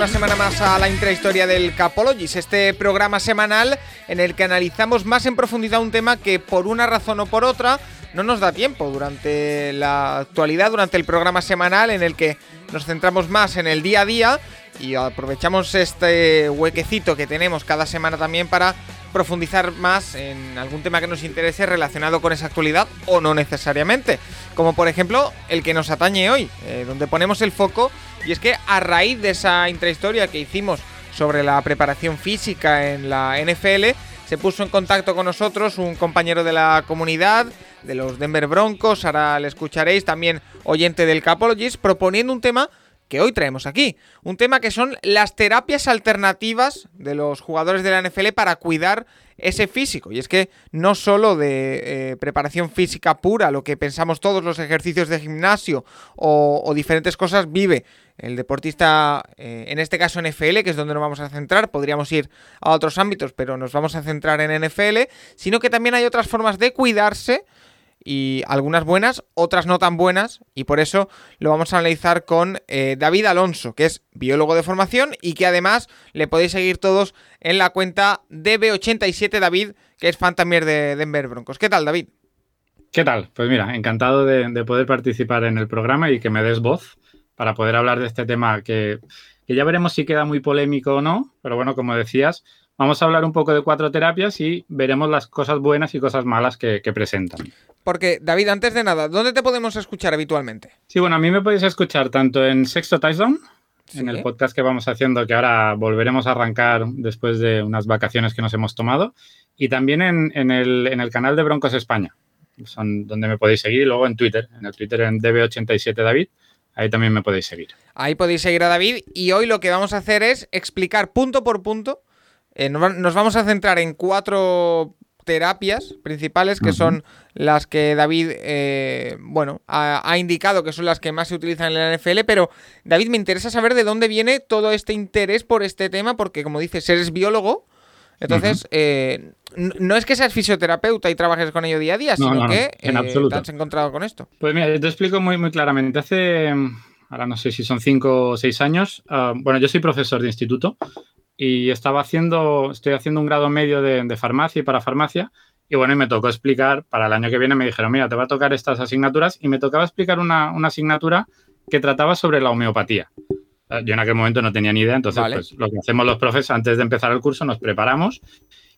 una semana más a la intrahistoria del Capologis, este programa semanal en el que analizamos más en profundidad un tema que por una razón o por otra no nos da tiempo durante la actualidad, durante el programa semanal en el que nos centramos más en el día a día y aprovechamos este huequecito que tenemos cada semana también para profundizar más en algún tema que nos interese relacionado con esa actualidad o no necesariamente, como por ejemplo el que nos atañe hoy, eh, donde ponemos el foco y es que a raíz de esa intrahistoria que hicimos sobre la preparación física en la NFL, se puso en contacto con nosotros un compañero de la comunidad, de los Denver Broncos, ahora le escucharéis, también oyente del Capologist, proponiendo un tema que hoy traemos aquí. Un tema que son las terapias alternativas de los jugadores de la NFL para cuidar ese físico. Y es que no solo de eh, preparación física pura, lo que pensamos todos los ejercicios de gimnasio o, diferentes cosas, vive el deportista, eh, en este caso NFL, que es donde nos vamos a centrar, podríamos ir a otros ámbitos, pero nos vamos a centrar en NFL, sino que también hay otras formas de cuidarse y algunas buenas, otras no tan buenas, y por eso lo vamos a analizar con eh, David Alonso, que es biólogo de formación y que además le podéis seguir todos en la cuenta DB87 David, que es fan también de Denver Broncos. ¿Qué tal, David? ¿Qué tal? Pues mira, encantado de, poder participar en el programa y que me des voz para poder hablar de este tema que, que ya veremos si queda muy polémico o no, pero bueno, como decías, Vamos a hablar un poco de cuatro terapias y veremos las cosas buenas y cosas malas que, presentan. Porque, David, antes de nada, ¿dónde te podemos escuchar habitualmente? Sí, bueno, a mí me podéis escuchar tanto en Sexto Touchdown, en el podcast que vamos haciendo, que ahora volveremos a arrancar después de unas vacaciones que nos hemos tomado, y también en, el, canal de Broncos España, son donde me podéis seguir, y luego en Twitter, en el Twitter en DB87 David, ahí también me podéis seguir. Ahí podéis seguir a David, y hoy lo que vamos a hacer es explicar punto por punto. Eh, nos vamos a centrar en cuatro terapias principales que son las que David eh, bueno ha, indicado que son las que más se utilizan en la NFL pero David me interesa saber de dónde viene todo este interés por este tema porque como dices eres biólogo entonces eh, no es que seas fisioterapeuta y trabajes con ello día a día sino que en absoluto. te has encontrado con esto pues mira te explico muy muy claramente hace ahora no sé si son cinco o seis años ah, bueno yo soy profesor de instituto y estaba haciendo, estoy haciendo un grado medio de, farmacia y para farmacia. Y bueno, y me tocó explicar, para el año que viene me dijeron, mira, te va a tocar estas asignaturas. Y me tocaba explicar una, asignatura que trataba sobre la homeopatía. Eh, yo en aquel momento no tenía ni idea, entonces pues, lo que hacemos los profes antes de empezar el curso nos preparamos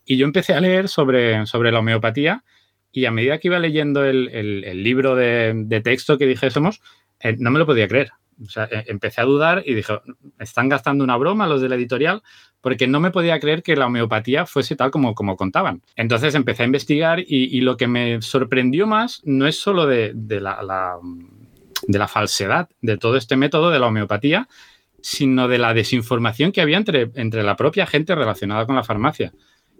y yo empecé a leer sobre, sobre la homeopatía y a medida que iba leyendo el, libro de, texto que dijésemos, eh, no me lo podía creer. O sea, e, empecé a dudar y dije, ¿están gastando una broma los de la editorial? Porque no me podía creer que la homeopatía fuese tal como, como contaban. Entonces empecé a investigar y, lo que me sorprendió más no es solo de, la, de la falsedad de todo este método de la homeopatía, sino de la desinformación que había entre, entre la propia gente relacionada con la farmacia.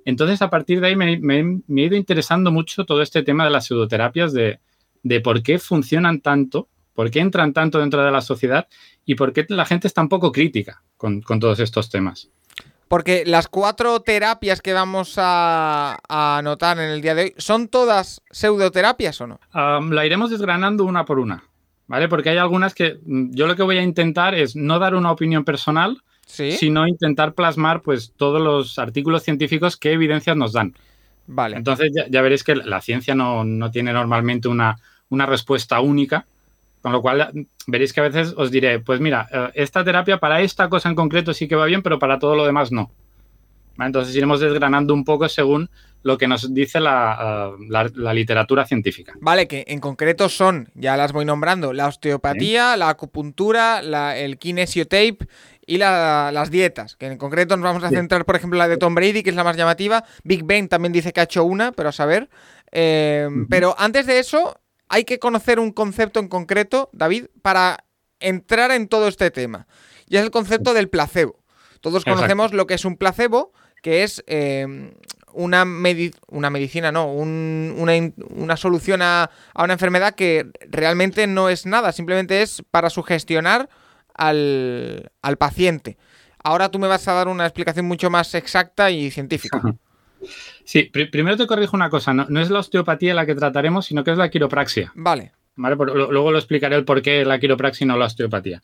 Entonces, a partir de ahí me, he ido interesando mucho todo este tema de las pseudoterapias, de, de por qué funcionan tanto ¿Por qué entran tanto dentro de la sociedad y por qué la gente es tan poco crítica con, todos estos temas? Porque las cuatro terapias que vamos a, anotar en el día de hoy, ¿son todas pseudoterapias o no? la iremos desgranando una por una, ¿vale? Porque hay algunas que mm, yo lo que voy a intentar es no dar una opinión personal, sino intentar plasmar pues todos los artículos científicos que evidencias nos dan. Vale. Entonces ya, veréis que la ciencia no, tiene normalmente una, una respuesta única, con lo cual veréis que a veces os diré, pues mira, eh, esta terapia para esta cosa en concreto sí que va bien, pero para todo lo demás no. Entonces iremos desgranando un poco según lo que nos dice la, eh, literatura científica. Vale, que en concreto son, ya las voy nombrando, la osteopatía, la acupuntura, el kinesiotape y las dietas, que en concreto nos vamos a centrar, por ejemplo, la de Tom Brady, que es la más llamativa. Big Ben también dice que ha hecho una, pero a saber. Eh, pero antes de eso, hay que conocer un concepto en concreto, David, para entrar en todo este tema. Y es el concepto del placebo. Todos conocemos lo que es un placebo, que es eh, una, una, medicina, no, una, solución a, una enfermedad que realmente no es nada, simplemente es para sugestionar al, al paciente. Ahora tú me vas a dar una explicación mucho más exacta y científica. Sí, primero te corrijo una cosa, no, es la osteopatía la que trataremos, sino que es la quiropraxia. Vale. ¿Vale? luego lo explicaré el por qué la quiropraxia y no la osteopatía.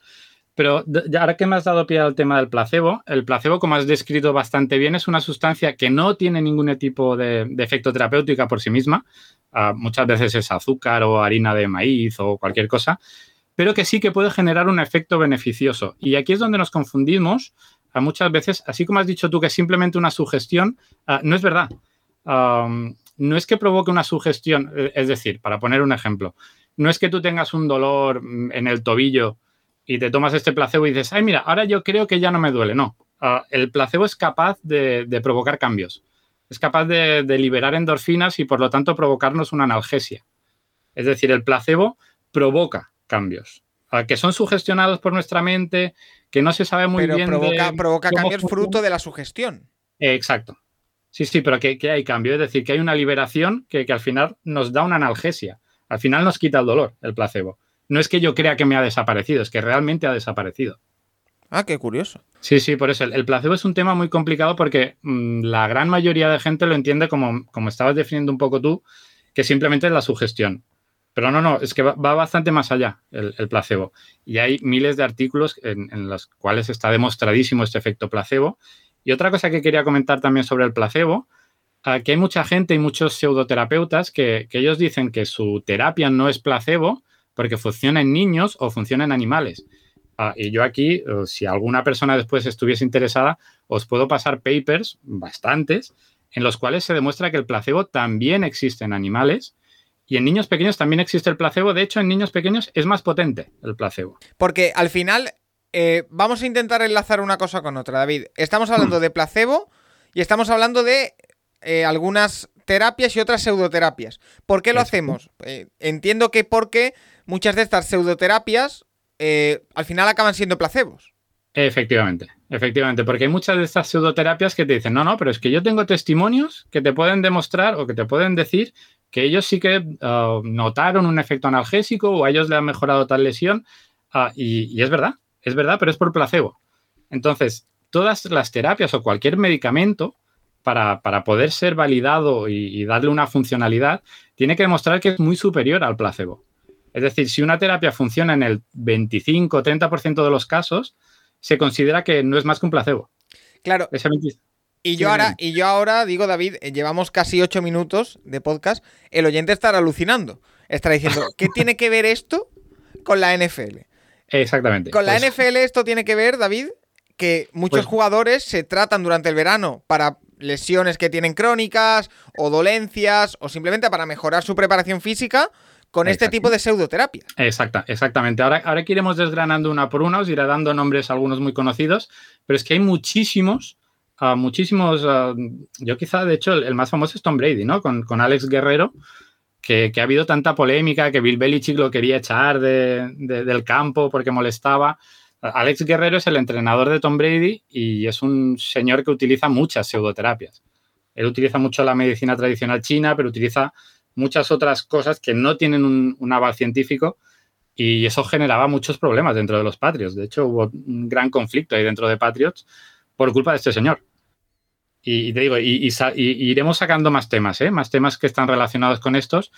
Pero ahora que me has dado pie al tema del placebo, el placebo, como has descrito bastante bien, es una sustancia que no tiene ningún tipo de, efecto terapéutico por sí misma. Ah, muchas veces es azúcar o harina de maíz o cualquier cosa, pero que sí que puede generar un efecto beneficioso. Y aquí es donde nos confundimos a muchas veces, así como has dicho tú que es simplemente una sugestión, ah, no es verdad. no es que provoque una sugestión, eh, es decir, para poner un ejemplo, no es que tú tengas un dolor mm, en el tobillo y te tomas este placebo y dices, ay, mira, ahora yo creo que ya no me duele. No, ah, el placebo es capaz de, provocar cambios. Es capaz de, liberar endorfinas y por lo tanto provocarnos una analgesia. Es decir, el placebo provoca cambios. Ah, que son sugestionados por nuestra mente, que no se sabe muy bien. Provoca, provoca cambios fruto de la sugestión. exacto. Sí, sí, pero que, hay cambio. Es decir, que hay una liberación que, que al final nos da una analgesia. Al final nos quita el dolor, el placebo no es que yo crea que me ha desaparecido, es que realmente ha desaparecido. Ah, qué curioso. Sí, sí, por eso. El, placebo es un tema muy complicado porque mm, la gran mayoría de gente lo entiende como, como estabas definiendo un poco tú, que simplemente es la sugestión. Pero no, no, es que va, bastante más allá el, placebo. Y hay miles de artículos en, los cuales está demostradísimo este efecto placebo. Y otra cosa que quería comentar también sobre el placebo, ah, que hay mucha gente y muchos pseudoterapeutas que, que ellos dicen que su terapia no es placebo, porque funciona en niños o funciona en animales. Ah, y yo aquí, eh, si alguna persona después estuviese interesada, os puedo pasar papers, bastantes, en los cuales se demuestra que el placebo también existe en animales y en niños pequeños también existe el placebo. De hecho, en niños pequeños es más potente el placebo. Porque al final, eh, vamos a intentar enlazar una cosa con otra, David. Estamos hablando de placebo y estamos hablando de eh, algunas terapias y otras pseudoterapias. ¿Por qué lo hacemos? entiendo que porque muchas de estas pseudoterapias eh, al final acaban siendo placebos. Efectivamente, efectivamente, porque hay muchas de estas pseudoterapias que te dicen, no, no, pero es que yo tengo testimonios que te pueden demostrar o que te pueden decir que ellos sí que uh, notaron un efecto analgésico o a ellos le han mejorado tal lesión. Uh, y, es verdad, es verdad, pero es por placebo. Entonces, todas las terapias o cualquier medicamento, para, poder ser validado y, darle una funcionalidad, tiene que demostrar que es muy superior al placebo. Es decir, si una terapia funciona en el 25 o 30% de los casos, se considera que no es más que un placebo. Claro. y yo, ahora, y yo ahora digo, David, eh, llevamos casi ocho minutos de podcast, el oyente estará alucinando. Estará diciendo, ¿qué tiene que ver esto con la NFL? Exactamente. Con la pues NFL esto tiene que ver, David, que muchos pues jugadores se tratan durante el verano para lesiones que tienen crónicas o dolencias o simplemente para mejorar su preparación física con este tipo de pseudoterapia. Exacta, exactamente. Ahora, ahora que iremos desgranando una por una, os iré dando nombres algunos muy conocidos, pero es que hay muchísimos, ah, muchísimos, ah, yo quizá, de hecho, el, más famoso es Tom Brady, ¿no? Con, Alex Guerrero, que, ha habido tanta polémica, que Bill Belichick lo quería echar del campo porque molestaba. Alex Guerrero es el entrenador de Tom Brady y es un señor que utiliza muchas pseudoterapias. Él utiliza mucho la medicina tradicional china, pero utiliza muchas otras cosas que no tienen un, aval científico y eso generaba muchos problemas dentro de los Patriots. De hecho, hubo un gran conflicto ahí dentro de Patriots por culpa de este señor. Y, te digo, y, iremos sacando más temas, ¿eh? más temas que están relacionados con estos.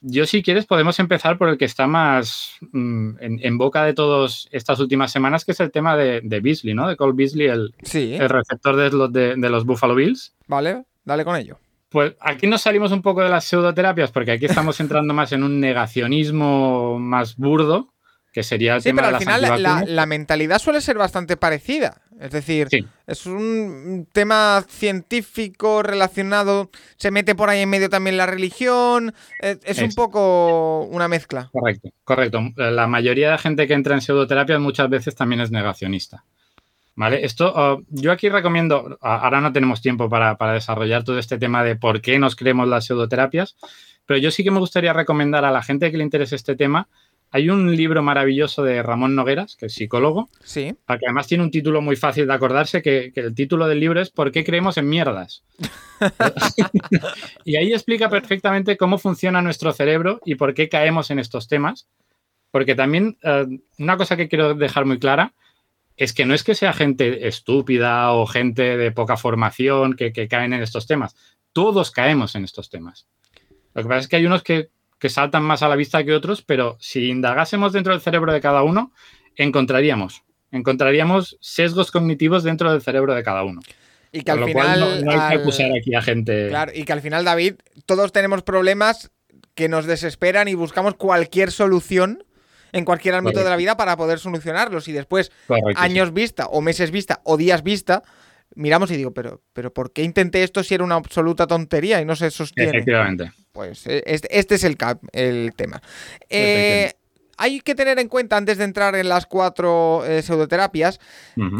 Yo, si quieres, podemos empezar por el que está más mm, en, boca de todas estas últimas semanas, que es el tema de, Beasley, ¿no? De Cole Beasley, el, el receptor de los, de los Buffalo Bills. Vale, dale con ello. Pues aquí nos salimos un poco de las pseudoterapias porque aquí estamos entrando más en un negacionismo más burdo, que sería el tema pero al final la, mentalidad suele ser bastante parecida. Es decir, es un tema científico relacionado, se mete por ahí en medio también la religión, es, es un poco una mezcla. Correcto, correcto. La mayoría de gente que entra en pseudoterapias muchas veces también es negacionista. ¿Vale? Esto, oh, yo aquí recomiendo, ahora no tenemos tiempo para, desarrollar todo este tema de por qué nos creemos las pseudoterapias, pero yo sí que me gustaría recomendar a la gente que le interese este tema. Hay un libro maravilloso de Ramón Nogueras, que es psicólogo, sí. que además tiene un título muy fácil de acordarse, que, que el título del libro es ¿Por qué creemos en mierdas? y ahí explica perfectamente cómo funciona nuestro cerebro y por qué caemos en estos temas. Porque también, eh, una cosa que quiero dejar muy clara, es que no es que sea gente estúpida o gente de poca formación que, caen en estos temas. Todos caemos en estos temas. Lo que pasa es que hay unos que, saltan más a la vista que otros, pero si indagásemos dentro del cerebro de cada uno, encontraríamos, encontraríamos sesgos cognitivos dentro del cerebro de cada uno. Y que al final. no, hay que acusar aquí a gente. Claro, y que al final, David, todos tenemos problemas que nos desesperan y buscamos cualquier solución en cualquier ámbito de la vida para poder solucionarlos. Y después, años vista, o meses vista, o días vista, miramos y digo, pero, pero ¿por qué intenté esto si era una absoluta tontería y no se sostiene? Efectivamente. Pues eh, este, este es el, cap, el tema. Eh, hay que tener en cuenta, antes de entrar en las cuatro eh, pseudoterapias,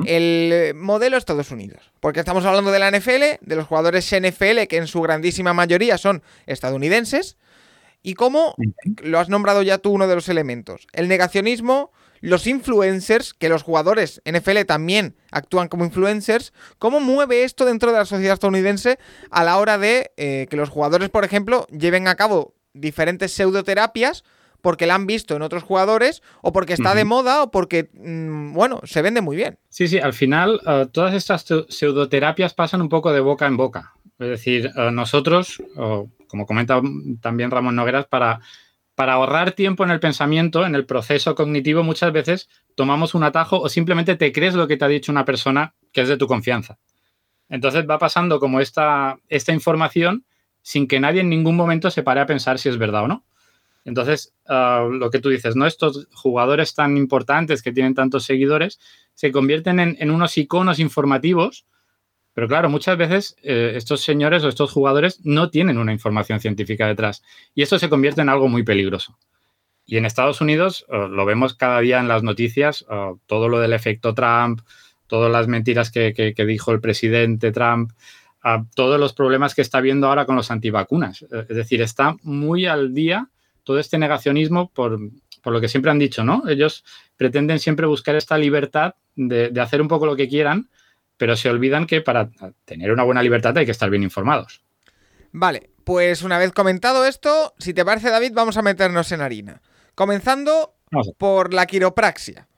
el modelo Estados Unidos. Porque estamos hablando de la NFL, de los jugadores NFL, que en su grandísima mayoría son estadounidenses. Y cómo, lo has nombrado ya tú uno de los elementos, el negacionismo, los influencers, que los jugadores NFL también actúan como influencers, ¿cómo mueve esto dentro de la sociedad estadounidense a la hora de eh, que los jugadores, por ejemplo, lleven a cabo diferentes pseudoterapias porque la han visto en otros jugadores o porque está de moda o porque, mm, bueno, se vende muy bien? Sí, sí, al final eh, todas estas pseudoterapias pasan un poco de boca en boca. Es decir, eh, nosotros, como comenta también Ramón Nogueras, para ahorrar tiempo en el pensamiento, en el proceso cognitivo, muchas veces tomamos un atajo o simplemente te crees lo que te ha dicho una persona que es de tu confianza. Entonces va pasando como esta, información sin que nadie en ningún momento se pare a pensar si es verdad o no. Entonces, ah, lo que tú dices, ¿no? Estos jugadores tan importantes que tienen tantos seguidores se convierten en, en unos iconos informativos pero claro, muchas veces eh, estos señores o estos jugadores no tienen una información científica detrás y esto se convierte en algo muy peligroso. Y en Estados Unidos eh, lo vemos cada día en las noticias, eh, todo lo del efecto Trump, todas las mentiras que, dijo el presidente Trump, todos los problemas que está viendo ahora con los antivacunas. es decir, está muy al día todo este negacionismo por, lo que siempre han dicho, ¿no? Ellos pretenden siempre buscar esta libertad de hacer un poco lo que quieran pero se olvidan que para tener una buena libertad hay que estar bien informados. Vale, pues una vez comentado esto, si te parece David, vamos a meternos en harina. Comenzando por la quiropraxia.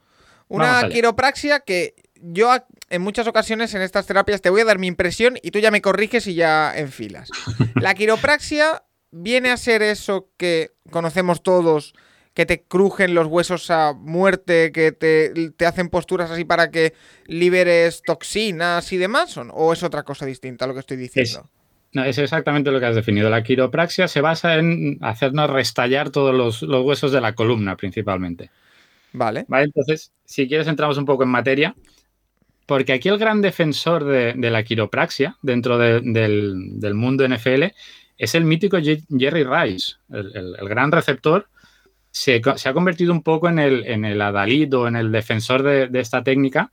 Una quiropraxia que yo en muchas ocasiones en estas terapias te voy a dar mi impresión y tú ya me corriges y ya enfilas. La quiropraxia viene a ser eso que conocemos todos que te crujen los huesos a muerte, que te, hacen posturas así para que liberes toxinas y demás? ¿O es otra cosa distinta a lo que estoy diciendo? no, es exactamente lo que has definido. La quiropraxia se basa en hacernos restallar todos los, huesos de la columna principalmente. Vale. Vale, entonces, si quieres entramos un poco en materia, porque aquí el gran defensor de, la quiropraxia dentro del, mundo NFL es el mítico Jerry Rice, el gran receptor se, ha convertido un poco en el, en el adalid o en el defensor de, esta técnica.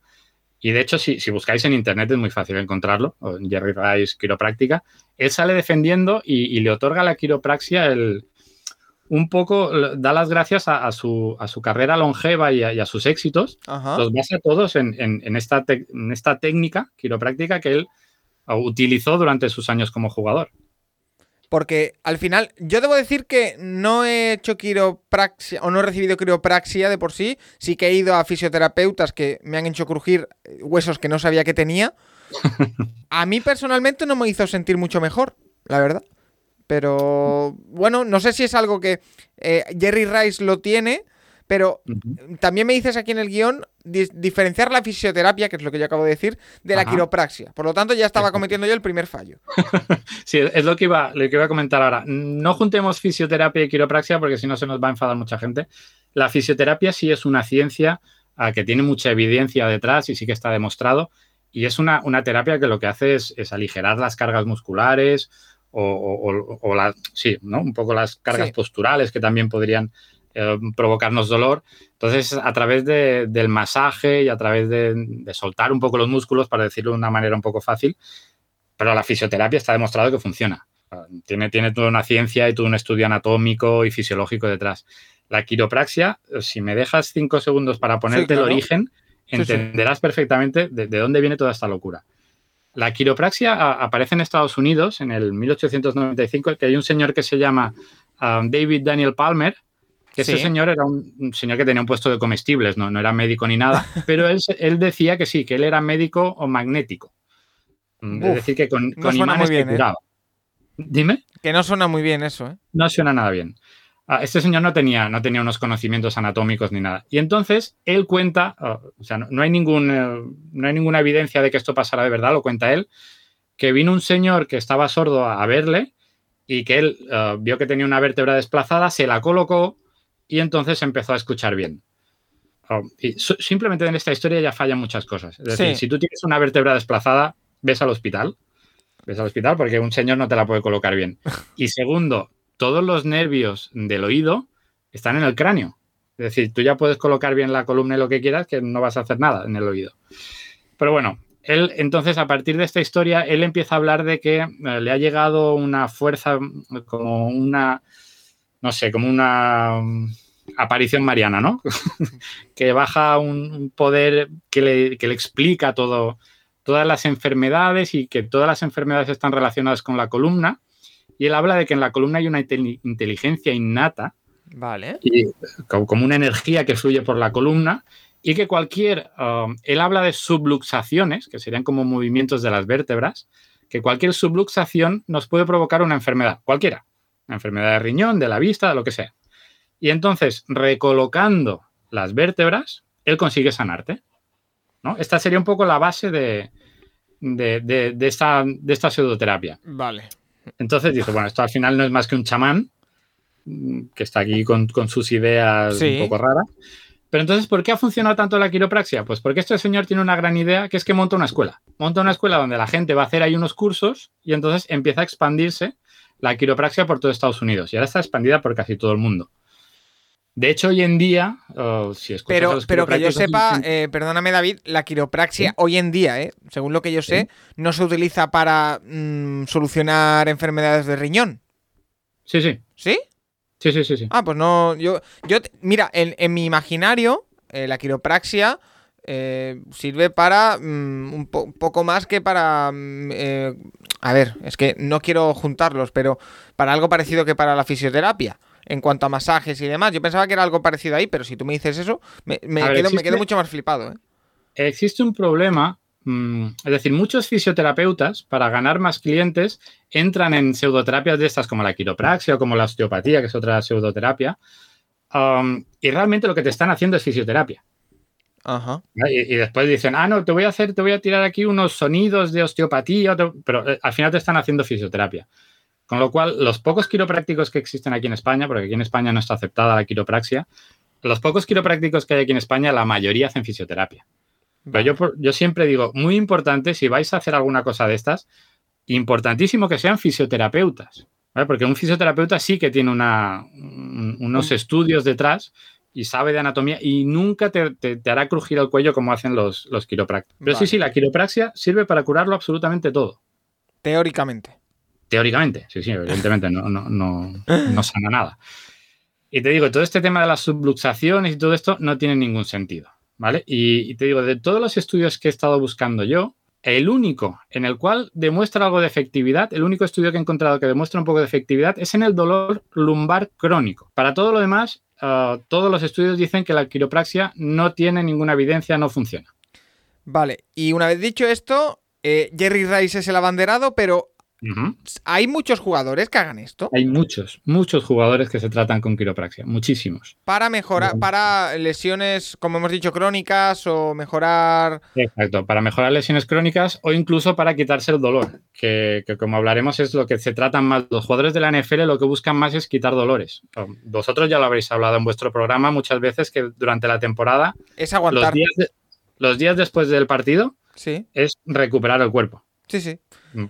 Y de hecho, si, buscáis en internet es muy fácil encontrarlo, Jerry Rice, quiropráctica. Él sale defendiendo y, le otorga a la quiropraxia el, un poco, da las gracias a, su, a su, carrera longeva y a, sus éxitos. Los basa todos en, en, esta en esta técnica quiropráctica que él utilizó durante sus años como jugador. Porque al final, yo debo decir que no he hecho quiropraxia o no he recibido quiropraxia de por sí. Sí que he ido a fisioterapeutas que me han hecho crujir eh, huesos que no sabía que tenía. A mí personalmente no me hizo sentir mucho mejor, la verdad. Pero bueno, no sé si es algo que eh, Jerry Rice lo tiene pero también me dices aquí en el guion diferenciar la fisioterapia, que es lo que yo acabo de decir, de la quiropraxia. Por lo tanto, ya estaba cometiendo yo el primer fallo. sí, es lo que, iba, lo que iba a comentar ahora. No juntemos fisioterapia y quiropraxia porque si no se nos va a enfadar mucha gente. La fisioterapia sí es una ciencia ah, que tiene mucha evidencia detrás y sí que está demostrado. Y es una, terapia que lo que hace es, aligerar las cargas musculares o, sí, ¿no? un poco las cargas posturales que también podrían eh, provocarnos dolor. Entonces, a través del masaje y a través de, soltar un poco los músculos, para decirlo de una manera un poco fácil, pero la fisioterapia está demostrado que funciona. Tiene, tiene toda una ciencia y todo un estudio anatómico y fisiológico detrás. La quiropraxia, si me dejas cinco segundos para ponerte el origen, entenderás perfectamente de, dónde viene toda esta locura. La quiropraxia aparece en Estados Unidos en el 1895, que hay un señor que se llama ah, David Daniel Palmer, ese señor era un, señor que tenía un puesto de comestibles, no, no era médico ni nada, pero él, él, decía que sí, que él era médico o magnético. Mm, es decir, que con, imanes que ¿eh? curaba. Dime. Que no suena muy bien eso, ¿eh? No suena nada bien. Ah, este señor no tenía, no tenía unos conocimientos anatómicos ni nada. Y entonces él cuenta, ah, o sea, no, hay ningún, eh, no hay ninguna evidencia de que esto pasara de verdad, lo cuenta él, que vino un señor que estaba sordo a, verle y que él ah, vio que tenía una vértebra desplazada, se la colocó y entonces empezó a escuchar bien. y simplemente en esta historia ya fallan muchas cosas. Es decir, si tú tienes una vértebra desplazada, ves al hospital. Ves al hospital porque un señor no te la puede colocar bien. Y segundo, todos los nervios del oído están en el cráneo. Es decir, tú ya puedes colocar bien la columna y lo que quieras, que no vas a hacer nada en el oído. Pero bueno, él entonces a partir de esta historia, él empieza a hablar de que eh, le ha llegado una fuerza, como una, no sé, como una mm, aparición mariana, ¿no? que baja un, poder que le, que le explica todo, todas las enfermedades y que todas las enfermedades están relacionadas con la columna y él habla de que en la columna hay una inteligencia innata. Vale. Y, como una energía que fluye por la columna y que cualquier, um, él habla de subluxaciones, que serían como movimientos de las vértebras, que cualquier subluxación nos puede provocar una enfermedad, cualquiera, una enfermedad de riñón, de la vista, de lo que sea. Y entonces, recolocando las vértebras, él consigue sanarte. ¿no? Esta sería un poco la base de, de, esta, de esta pseudoterapia. Vale. Entonces dice, bueno, esto al final no es más que un chamán mm, que está aquí con, sus ideas un poco raras. Pero entonces, ¿por qué ha funcionado tanto la quiropraxia? Pues porque este señor tiene una gran idea, que es que monta una escuela. Monta una escuela donde la gente va a hacer ahí unos cursos y entonces empieza a expandirse la quiropraxia por todo Estados Unidos. Y ahora está expandida por casi todo el mundo. De hecho, hoy en día, si pero, pero que yo sepa, eh, perdóname David, la quiropraxia hoy en día, eh, según lo que yo sé, no se utiliza para mm, solucionar enfermedades de riñón. Sí, sí. ¿Sí? Sí, sí, sí, sí. Ah, pues no, yo, yo mira, en, mi imaginario, eh, la quiropraxia sirve para mm, un, poco más que para... Mm, a ver, es que no quiero juntarlos, pero para algo parecido que para la fisioterapia en cuanto a masajes y demás. Yo pensaba que era algo parecido ahí, pero si tú me dices eso, me, quedo, mucho más flipado. ¿eh? Existe un problema, mm, es decir, muchos fisioterapeutas, para ganar más clientes, entran en pseudoterapias de estas como la quiropraxia o como la osteopatía, que es otra pseudoterapia, um, y realmente lo que te están haciendo es fisioterapia. Ajá. Y, después dicen, ah, no, te voy a hacer, te voy a tirar aquí unos sonidos de osteopatía, pero eh, al final te están haciendo fisioterapia. Con lo cual, los pocos quiroprácticos que existen aquí en España, porque aquí en España no está aceptada la quiropraxia, los pocos quiroprácticos que hay aquí en España, la mayoría hacen fisioterapia. Pero yo, yo siempre digo, muy importante, si vais a hacer alguna cosa de estas, importantísimo que sean fisioterapeutas. Porque un fisioterapeuta sí que tiene una, unos estudios detrás y sabe de anatomía y nunca te, hará crujir el cuello como hacen los, los quiroprácticos. Pero sí, sí, la quiropraxia sirve para curarlo absolutamente todo. Teóricamente. Teóricamente, sí, sí, evidentemente no, no, no, sana nada. Y te digo, todo este tema de las subluxaciones y todo esto no tiene ningún sentido, ¿vale? Y, te digo, de todos los estudios que he estado buscando yo, el único en el cual demuestra algo de efectividad, el único estudio que he encontrado que demuestra un poco de efectividad es en el dolor lumbar crónico. Para todo lo demás, ah, todos los estudios dicen que la quiropraxia no tiene ninguna evidencia, no funciona. Vale, y una vez dicho esto, eh, Jerry Rice es el abanderado, pero ¿Hay muchos jugadores que hagan esto? Hay muchos, muchos jugadores que se tratan con quiropraxia, muchísimos. Para mejorar, para lesiones, como hemos dicho, crónicas o mejorar. Exacto, para mejorar lesiones crónicas o incluso para quitarse el dolor, que, como hablaremos es lo que se tratan más. Los jugadores de la NFL lo que buscan más es quitar dolores. Vosotros ya lo habréis hablado en vuestro programa muchas veces que durante la temporada. Es aguantar. Los días, después del partido sí. es recuperar el cuerpo. Sí, sí.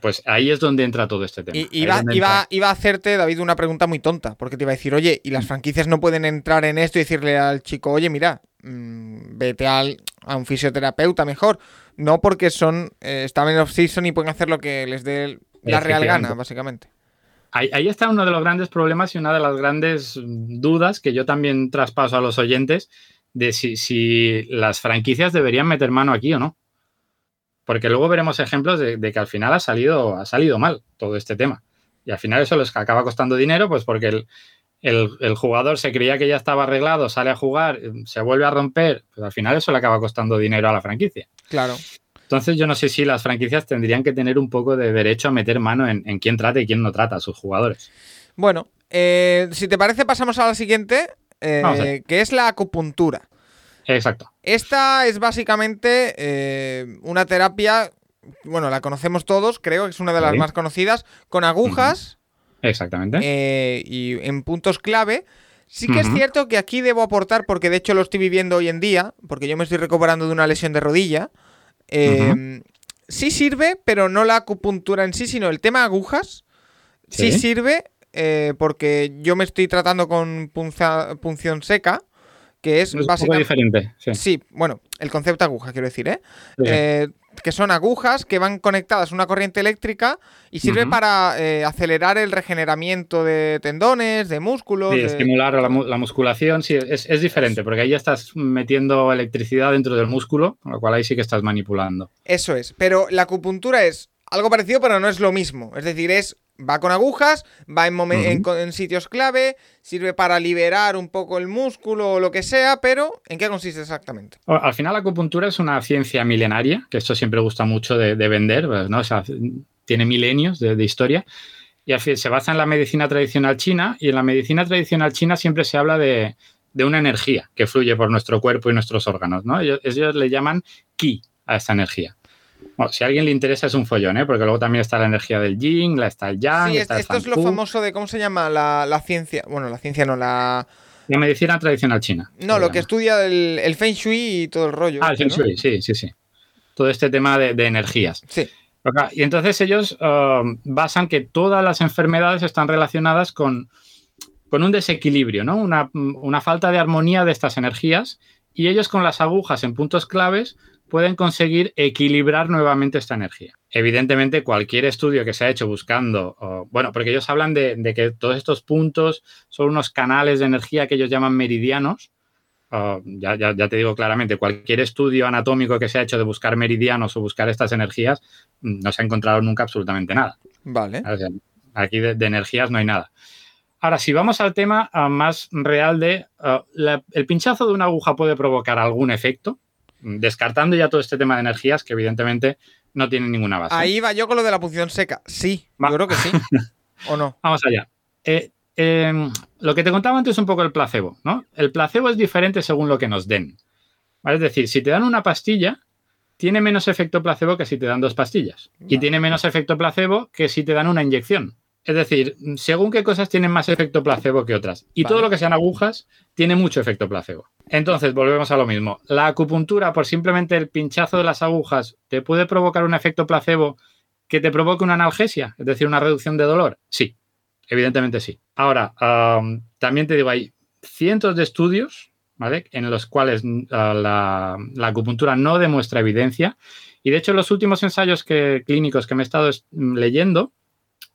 Pues ahí es donde entra todo este tema. Y iba, iba, a hacerte, David, una pregunta muy tonta, porque te iba a decir, oye, ¿y las franquicias no pueden entrar en esto y decirle al chico, oye, mira, mm, vete al, a un fisioterapeuta mejor? No porque son, eh, están en off-season y pueden hacer lo que les dé la real gana, básicamente. Ahí, ahí, está uno de los grandes problemas y una de las grandes dudas que yo también traspaso a los oyentes de si, si las franquicias deberían meter mano aquí o no porque luego veremos ejemplos de, que al final ha salido, ha salido mal todo este tema. Y al final eso les acaba costando dinero, pues porque el, jugador se creía que ya estaba arreglado, sale a jugar, se vuelve a romper, pues al final eso le acaba costando dinero a la franquicia. Claro. Entonces yo no sé si las franquicias tendrían que tener un poco de derecho a meter mano en, quién trata y quién no trata a sus jugadores. Bueno, eh, si te parece, pasamos a la siguiente, eh, que es la acupuntura. Exacto. Esta es básicamente eh, una terapia, bueno, la conocemos todos, creo que es una de las más conocidas, con agujas. Exactamente. y en puntos clave. Sí que es cierto que aquí debo aportar, porque de hecho lo estoy viviendo hoy en día, porque yo me estoy recuperando de una lesión de rodilla. Sí sirve, pero no la acupuntura en sí, sino el tema agujas. Sí, sirve, eh, porque yo me estoy tratando con punción seca, que es, básicamente... diferente. Sí. bueno, el concepto aguja, quiero decir, ¿eh? ¿eh? que son agujas que van conectadas a una corriente eléctrica y sirve para eh, acelerar el regeneramiento de tendones, de músculos. Sí, estimular la, musculación, sí, es, es, diferente, porque ahí ya estás metiendo electricidad dentro del músculo, con lo cual ahí sí que estás manipulando. Eso es, pero la acupuntura es algo parecido, pero no es lo mismo. Es decir, es va con agujas, va en, sitios clave, sirve para liberar un poco el músculo o lo que sea, pero ¿en qué consiste exactamente? Al final la acupuntura es una ciencia milenaria, que esto siempre gusta mucho de, vender, pues, ¿no? O sea, tiene milenios de, historia y se basa en la medicina tradicional china y en la medicina tradicional china siempre se habla de, una energía que fluye por nuestro cuerpo y nuestros órganos, ¿no? ellos le llaman ki a esta energía si a alguien le interesa es un follón, ¿eh? porque luego también está la energía del yin, la está el yang. Sí, esto es lo famoso de, ¿cómo se llama? La, ciencia, bueno, la ciencia no, la... La medicina tradicional china. No, lo que estudia el, Feng Shui y todo el rollo. Ah, el Feng Shui, sí, sí, sí. Todo este tema de, energías. Sí. Y entonces ellos uh, basan que todas las enfermedades están relacionadas con, con un desequilibrio, ¿no? Una, una, falta de armonía de estas energías y ellos con las agujas en puntos claves pueden conseguir equilibrar nuevamente esta energía. Evidentemente, cualquier estudio que se ha hecho buscando, bueno, porque ellos hablan de, que todos estos puntos son unos canales de energía que ellos llaman meridianos. ya, te digo claramente, cualquier estudio anatómico que se ha hecho de buscar meridianos o buscar estas energías, mm, no se ha encontrado nunca absolutamente nada. Vale. aquí de, energías no hay nada. Ahora, si vamos al tema ah, más real de ah, el pinchazo de una aguja puede provocar algún efecto, descartando ya todo este tema de energías que evidentemente no tienen ninguna base. Ahí va yo con lo de la punción seca. Sí, yo creo que sí. ¿O no? Vamos allá. Eh, em, lo que te contaba antes es un poco el placebo, ¿no? El placebo es diferente según lo que nos den. Es decir, si te dan una pastilla, tiene menos efecto placebo que si te dan dos pastillas. Y tiene menos efecto placebo que si te dan una inyección. Es decir, según qué cosas tienen más efecto placebo que otras. Y todo lo que sean agujas tiene mucho efecto placebo. Entonces, volvemos a lo mismo. La acupuntura, por simplemente el pinchazo de las agujas, ¿te puede provocar un efecto placebo que te provoque una analgesia? Es decir, una reducción de dolor. Sí, evidentemente sí. Ahora, también te digo, hay cientos de estudios ¿vale? en los cuales ah, la, acupuntura no demuestra evidencia. Y de hecho, los últimos ensayos clínicos que me he estado leyendo,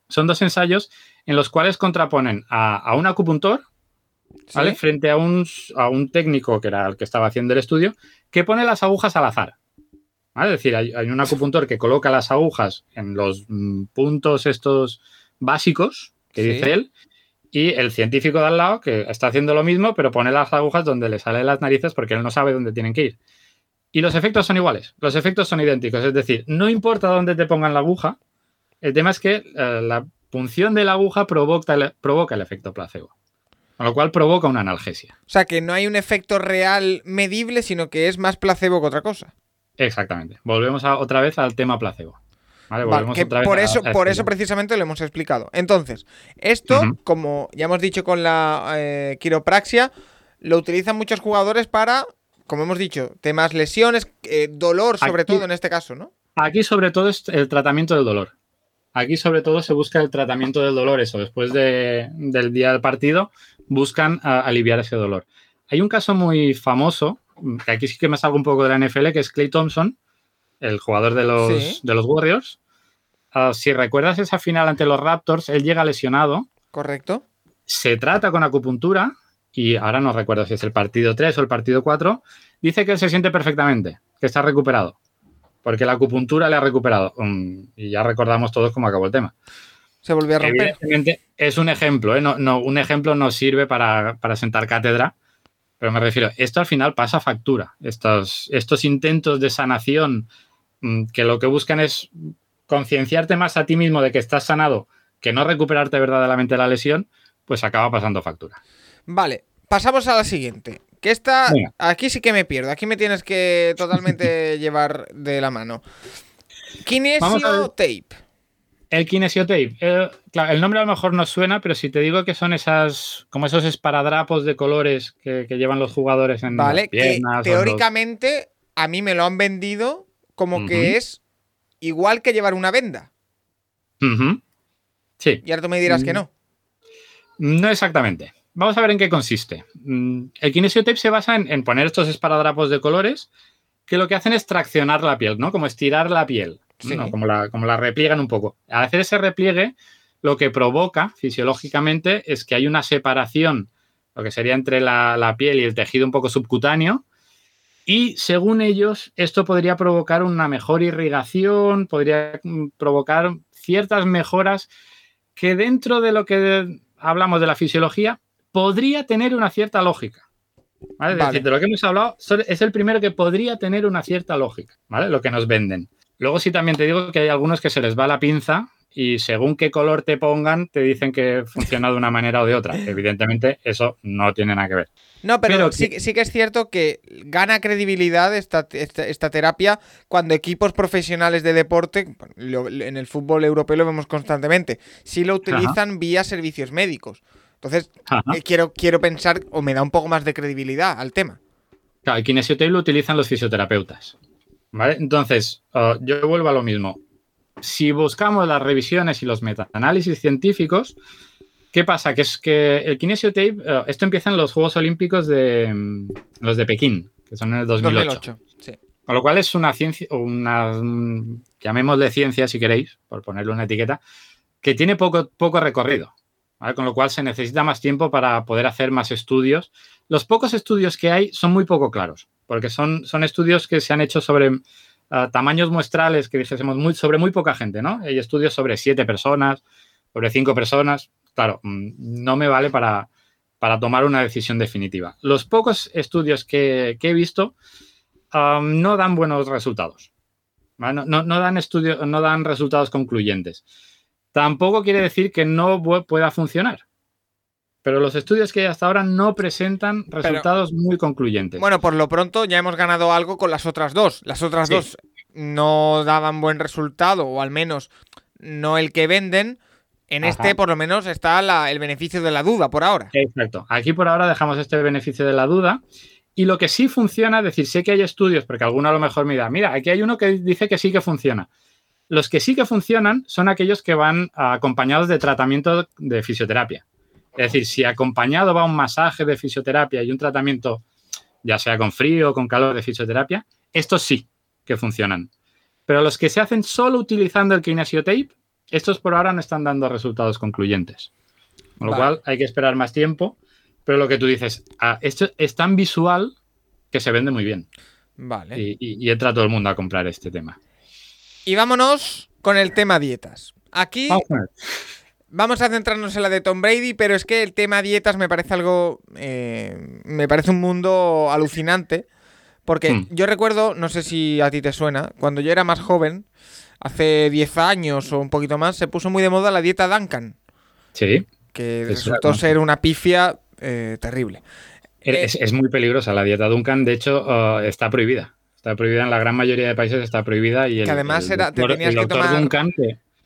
son dos ensayos en los cuales contraponen a, un acupuntor, ¿vale? Frente a un, a un, técnico que era el que estaba haciendo el estudio, que pone las agujas al azar. Es decir, hay, un acupuntor que coloca las agujas en los mm, puntos estos básicos que dice él, y el científico de al lado, que está haciendo lo mismo, pero pone las agujas donde le salen las narices porque él no sabe dónde tienen que ir. Y los efectos son iguales, los efectos son idénticos. Es decir, no importa dónde te pongan la aguja, el tema es que eh, la punción de la aguja provoca el, provoca el efecto placebo. Con lo cual provoca una analgesia. O sea, que no hay un efecto real medible, sino que es más placebo que otra cosa. Exactamente. Volvemos otra vez al tema placebo. por eso, por eso precisamente lo hemos explicado. Entonces, esto, como ya hemos dicho con la eh, quiropraxia, lo utilizan muchos jugadores para, como hemos dicho, temas lesiones, eh, dolor sobre todo en este caso, ¿no? Aquí sobre todo es el tratamiento del dolor. Aquí sobre todo se busca el tratamiento del dolor, eso, después del día del partido, buscan aliviar ese dolor. Hay un caso muy famoso, que aquí sí que me salgo un poco de la NFL, que es Clay Thompson, el jugador de los, de los Warriors. Ah, si recuerdas esa final ante los Raptors, él llega lesionado. Correcto. Se trata con acupuntura, y ahora no recuerdo si es el partido 3 o el partido 4, dice que él se siente perfectamente, que está recuperado porque la acupuntura le ha recuperado. Mm, y ya recordamos todos cómo acabó el tema. Se volvió a romper. Evidentemente, es un ejemplo, ¿eh? no, un ejemplo no sirve para, sentar cátedra, pero me refiero, esto al final pasa factura. Estos, estos intentos de sanación mm, que lo que buscan es concienciarte más a ti mismo de que estás sanado que no recuperarte verdaderamente la lesión, pues acaba pasando factura. Vale, pasamos a la siguiente. Que esta, aquí sí que me pierdo, aquí me tienes que totalmente llevar de la mano. Kinesio Tape. El Kinesio Tape. Eh, el nombre a lo mejor no suena, pero si te digo que son esas, como esos esparadrapos de colores que, llevan los jugadores en vale, Que teóricamente a mí me lo han vendido como que es igual que llevar una venda. Sí. Y ahora tú me dirás que mm. no. No exactamente. Vamos a ver en qué consiste. Mm, el Kinesio Tape se basa en, poner estos esparadrapos de colores que lo que hacen es traccionar la piel, ¿no? Como estirar la piel, como, la, como la repliegan un poco. Al hacer ese repliegue, lo que provoca fisiológicamente es que hay una separación, lo que sería entre la, la piel y el tejido un poco subcutáneo, y según ellos, esto podría provocar una mejor irrigación, podría mm, provocar ciertas mejoras que dentro de lo que hablamos de la fisiología podría tener una cierta lógica. ¿vale? Es decir, de lo que hemos hablado es el primero que podría tener una cierta lógica, ¿vale? Lo que nos venden. Luego sí también te digo que hay algunos que se les va la pinza y según qué color te pongan te dicen que funciona de una manera o de otra. Evidentemente eso no tiene nada que ver. No, pero, sí, que es cierto que gana credibilidad esta, esta, terapia cuando equipos profesionales de deporte, en el fútbol europeo lo vemos constantemente, sí lo utilizan vía servicios médicos. Entonces, eh, quiero, quiero pensar, o me da un poco más de credibilidad al tema. Claro, el kinesiotape lo utilizan los fisioterapeutas. ¿Vale? Entonces, oh, yo vuelvo a lo mismo. Si buscamos las revisiones y los metaanálisis científicos, ¿Qué pasa? Que es que el Kinesio Tape, eh, esto empieza en los Juegos Olímpicos de mm, los de Pekín, que son en el 2008. Con lo cual es una ciencia, una, mm, llamémosle ciencia si queréis, por ponerle una etiqueta, que tiene poco, poco recorrido. Con lo cual se necesita más tiempo para poder hacer más estudios. Los pocos estudios que hay son muy poco claros, porque son, son estudios que se han hecho sobre eh, tamaños muestrales que dijésemos muy, sobre muy poca gente, ¿no? Hay estudios sobre siete personas, sobre cinco personas claro, mm, no me vale para, tomar una decisión definitiva. Los pocos estudios que, he visto no dan buenos resultados. No, dan estudios, no dan resultados concluyentes. Tampoco quiere decir que no pueda funcionar. Pero los estudios que hay hasta ahora no presentan resultados muy concluyentes. Bueno, por lo pronto ya hemos ganado algo con las otras dos. Las otras dos no daban buen resultado, o al menos no el que venden. En este, por lo menos, está el beneficio de la duda por ahora. Exacto. Aquí por ahora dejamos este beneficio de la duda. Y lo que sí funciona, es decir, sé que hay estudios, porque alguno a lo mejor mira, mira, aquí hay uno que dice que sí que funciona. Los que sí que funcionan son aquellos que van acompañados de tratamiento de fisioterapia. Es decir, si acompañado va un masaje de fisioterapia y un tratamiento, ya sea con frío o con calor de fisioterapia, estos sí que funcionan. Pero los que se hacen solo utilizando el kinesiotape, estos por ahora no están dando resultados concluyentes. Con lo cual hay que esperar más tiempo. Pero lo que tú dices, ah, esto es tan visual que se vende muy bien. Vale. Y, entra todo el mundo a comprar este tema. Y vámonos con el tema dietas. Aquí vamos a centrarnos en la de Tom Brady, pero es que el tema dietas me parece algo. Eh, me parece un mundo alucinante. Porque hmm. yo recuerdo, no sé si a ti te suena, cuando yo era más joven, hace 10 años o un poquito más, se puso muy de moda la dieta Duncan. Sí. Que resultó ser una pifia eh, terrible. Eh, es, muy peligrosa la dieta Duncan, de hecho, uh, está prohibida. Está prohibida en la gran mayoría de países, está prohibida. Y que además era, te tenías que tomar. Duncan,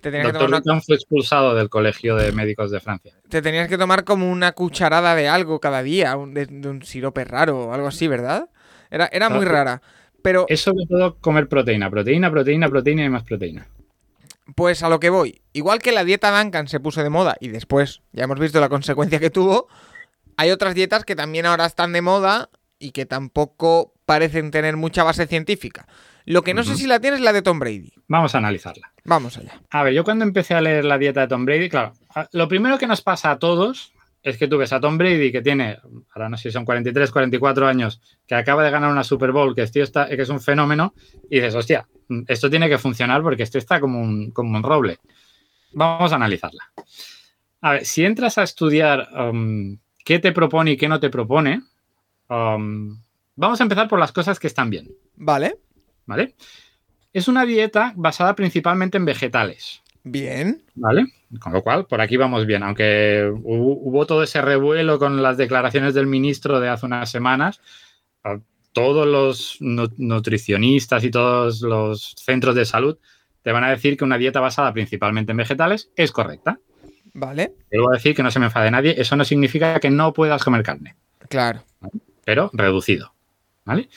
Duncan fue expulsado del Colegio de Médicos de Francia. Te tenías que tomar como una cucharada de algo cada día, de, un sirope raro o algo así, ¿verdad? Era, era muy rara. Pero, es sobre todo comer proteína, proteína, proteína, proteína y más proteína. Pues a lo que voy. Igual que la dieta Duncan se puso de moda y después ya hemos visto la consecuencia que tuvo, hay otras dietas que también ahora están de moda y que tampoco parecen tener mucha base científica. Lo que no sé si la tiene es la de Tom Brady. Vamos a analizarla. Vamos allá. A ver, yo cuando empecé a leer la dieta de Tom Brady, claro, lo primero que nos pasa a todos es que tú ves a Tom Brady, que tiene, ahora no sé si son 43, 44 años, que acaba de ganar una Super Bowl, que, este está, que es un fenómeno, y dices, hostia, esto tiene que funcionar porque este está como un, como un roble. Vamos a analizarla. A ver, si entras a estudiar um, qué te propone y qué no te propone, um, vamos a empezar por las cosas que están bien. Vale. ¿Vale? Es una dieta basada principalmente en vegetales. Bien. ¿Vale? Con lo cual, por aquí vamos bien. Aunque hubo, todo ese revuelo con las declaraciones del ministro de hace unas semanas, todos los nutricionistas y todos los centros de salud te van a decir que una dieta basada principalmente en vegetales es correcta. Vale. Te voy a decir que no se me enfade nadie. Eso no significa que no puedas comer carne. Claro. Pero reducido. ¿Vale?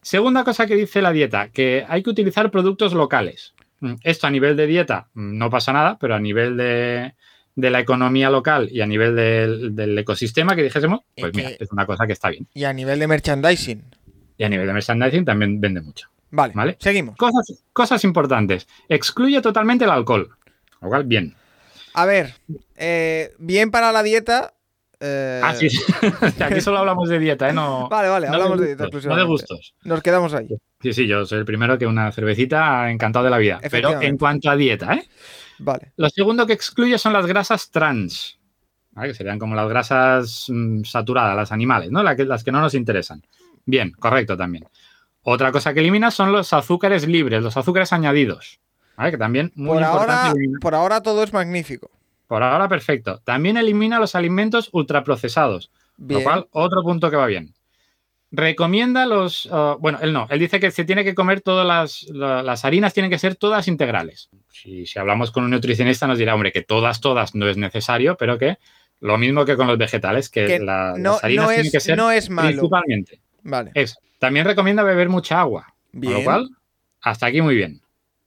Segunda cosa que dice la dieta, que hay que utilizar productos locales. Mm, esto a nivel de dieta mm, no pasa nada, pero a nivel de, la economía local y a nivel del, ecosistema que dijésemos, pues mira, es una cosa que está bien. Y a nivel de merchandising. Y a nivel de merchandising también vende mucho. Vale, ¿vale? seguimos. Cosas, cosas importantes. Excluye totalmente el alcohol. Lo cual, bien. A ver, eh, bien para la dieta. Eh, ah, sí, Aquí solo hablamos de dieta, ¿eh? No, vale, vale, hablamos de, dieta. No de gustos. Nos quedamos ahí. Sí, sí, yo soy el primero que una cervecita encantado de la vida. Pero en cuanto a dieta, ¿eh? Vale. Lo segundo que excluye son las grasas trans. Que serían como las grasas mm, saturadas, las animales, ¿no? Las que, las que no nos interesan. Bien, correcto también. Otra cosa que elimina son los azúcares libres, los azúcares añadidos. ¿Vale? Que también muy por Ahora, por ahora todo es magnífico. Por ahora perfecto. También elimina los alimentos ultraprocesados. Bien. Lo cual, otro punto que va bien. Recomienda los. Uh, bueno, él no. Él dice que se tiene que comer todas las, las harinas, tienen que ser todas integrales. Si, si, hablamos con un nutricionista, nos dirá, hombre, que todas, todas no es necesario, pero que lo mismo que con los vegetales, que, las harinas tienen que ser no es malo. principalmente. Vale. También recomienda beber mucha agua. Bien. Con lo cual, hasta aquí muy bien.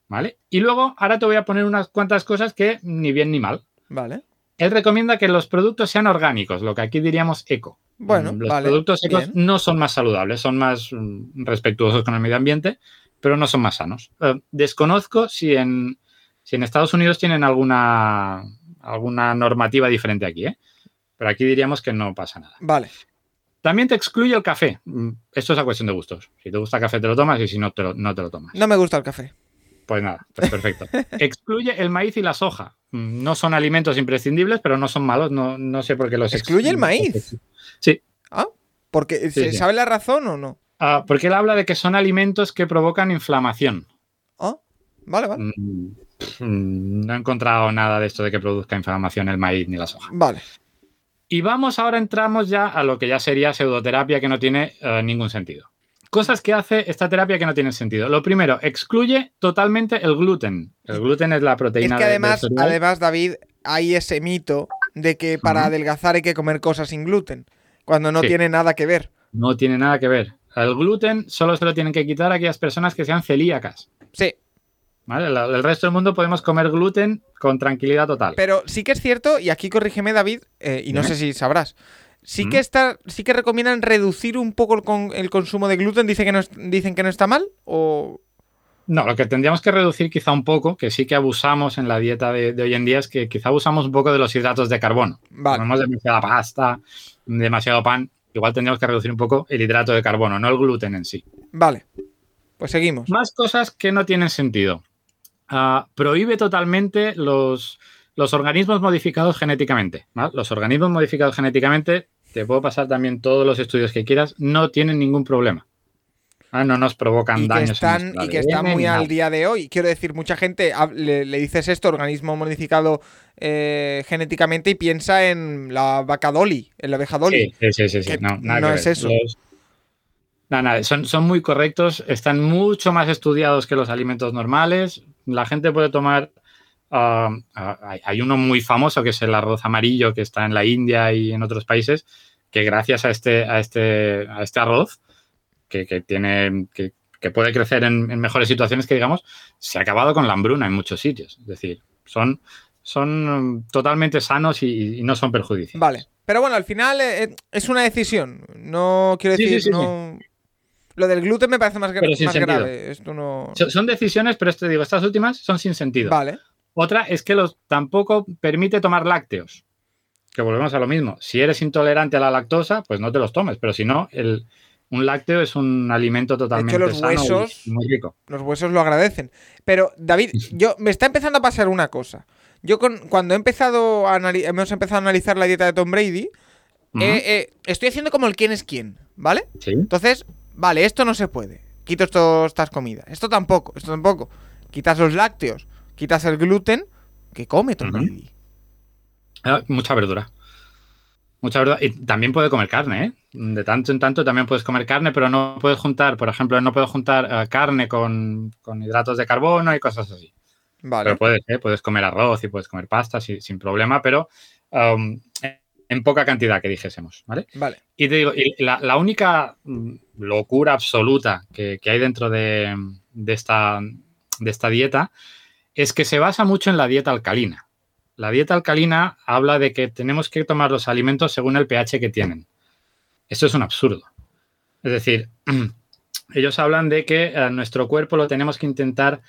¿Vale? Y luego, ahora te voy a poner unas cuantas cosas que ni bien ni mal. Vale. Él recomienda que los productos sean orgánicos, lo que aquí diríamos eco. Bueno, los productos ecos no son más saludables, son más mm, respetuosos con el medio ambiente, pero no son más sanos. Eh, desconozco si en, si en Estados Unidos tienen alguna, alguna normativa diferente aquí, ¿eh? pero aquí diríamos que no pasa nada. Vale. También te excluye el café. Mm, esto es a cuestión de gustos. Si te gusta el café, te lo tomas y si no, no te lo tomas. No me gusta el café. Pues nada, pues perfecto. Excluye el maíz y la soja. Mm, no son alimentos imprescindibles, pero no son malos. No, no sé por qué los excluye. el maíz? Sí. Ah, porque ¿se sabe la razón o no? Ah, porque él habla de que son alimentos que provocan inflamación. Ah, vale, vale. Mm, no he encontrado nada de esto de que produzca inflamación el maíz ni la soja. Vale. Y vamos, ahora entramos ya a lo que ya sería pseudoterapia que no tiene eh, ningún sentido. Cosas que hace esta terapia que no tienen sentido. Lo primero, excluye totalmente el gluten. El gluten es la proteína. Es que además, además, David, hay ese mito de que para adelgazar hay que comer cosas sin gluten, cuando no tiene nada que ver. No tiene nada que ver. El gluten solo se lo tienen que quitar a aquellas personas que sean celíacas. Sí. ¿Vale? El resto del mundo podemos comer gluten con tranquilidad total. Pero sí que es cierto, y aquí corrígeme David, eh, y no sé si sabrás, Sí que está, sí que recomiendan reducir un poco el, consumo de gluten. Dice que no dicen que no está mal o. No, lo que tendríamos que reducir quizá un poco, que sí que abusamos en la dieta de, hoy en día, es que quizá abusamos un poco de los hidratos de carbono. Vale. Comemos demasiada pasta, demasiado pan. Igual tendríamos que reducir un poco el hidrato de carbono, no el gluten en sí. Vale. Pues seguimos. Más cosas que no tienen sentido. Ah, prohíbe totalmente los, los organismos modificados genéticamente. Los organismos modificados genéticamente te puedo pasar también todos los estudios que quieras, no tienen ningún problema. Ah, no nos provocan daños. están, y que están muy al día de hoy. Quiero decir, mucha gente le, dices esto, organismo modificado eh, genéticamente, y piensa en la vaca Dolly, en la abeja Dolly. Sí, sí, sí. sí. No, es eso. nada, son, son muy correctos, están mucho más estudiados que los alimentos normales. La gente puede tomar Ah, hay uno muy famoso que es el arroz amarillo que está en la India y en otros países, que gracias a este, a este, a este arroz, que, tiene, que, puede crecer en, mejores situaciones que digamos, se ha acabado con la hambruna en muchos sitios. Es decir, son, son totalmente sanos y, no son perjudiciales. Vale. Pero bueno, al final eh, es una decisión. No quiero decir, no... Lo del gluten me parece más, grave. Esto no... Son decisiones, pero esto digo, estas últimas son sin sentido. Vale. Otra es que los, tampoco permite tomar lácteos. Que volvemos a lo mismo. Si eres intolerante a la lactosa, pues no te los tomes. Pero si no, el, un lácteo es un alimento totalmente los huesos, muy rico. Los huesos lo agradecen. Pero, David, yo me está empezando a pasar una cosa. Yo con, cuando he empezado a hemos empezado a analizar la dieta de Tom Brady, eh, eh, estoy haciendo como el quién es quién, ¿vale? Sí. Entonces, vale, esto no se puede. Quito estas comidas. Esto tampoco, esto tampoco. Quitas los lácteos quitas el gluten, ¿Qué come Tom Brady? Ah, mucha verdura. Mucha verdura. Y también puede comer carne, ¿eh? De tanto en tanto también puedes comer carne, pero no puedes juntar, por ejemplo, no puedes juntar eh, carne con, hidratos de carbono y cosas así. Vale. Pero puedes, ¿eh? puedes comer arroz y puedes comer pasta sin problema, pero um, en poca cantidad que dijésemos, ¿vale? Vale. Y te digo, la, única mm, locura absoluta que, hay dentro de, esta, de esta dieta es que se basa mucho en la dieta alcalina. La dieta alcalina habla de que tenemos que tomar los alimentos según el pH que tienen. Esto es un absurdo. Es decir, ellos hablan de que a nuestro cuerpo lo tenemos que intentar...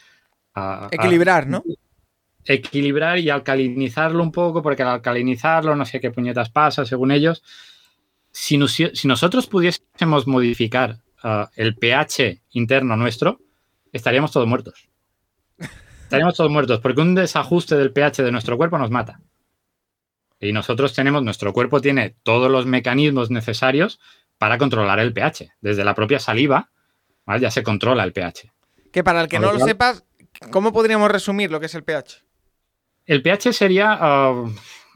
Equilibrar, ¿no? equilibrar y alcalinizarlo un poco, porque al alcalinizarlo no sé qué puñetas pasa, según ellos. Si, nosotros pudiésemos modificar uh, el pH interno nuestro, estaríamos todos muertos. Estaríamos todos muertos, porque un desajuste del pH de nuestro cuerpo nos mata. Y nosotros tenemos, nuestro cuerpo tiene todos los mecanismos necesarios para controlar el pH. Desde la propia saliva, ya se controla el pH. Que para el que no lo sepas, ¿cómo podríamos resumir lo que es el pH? El pH sería, ah,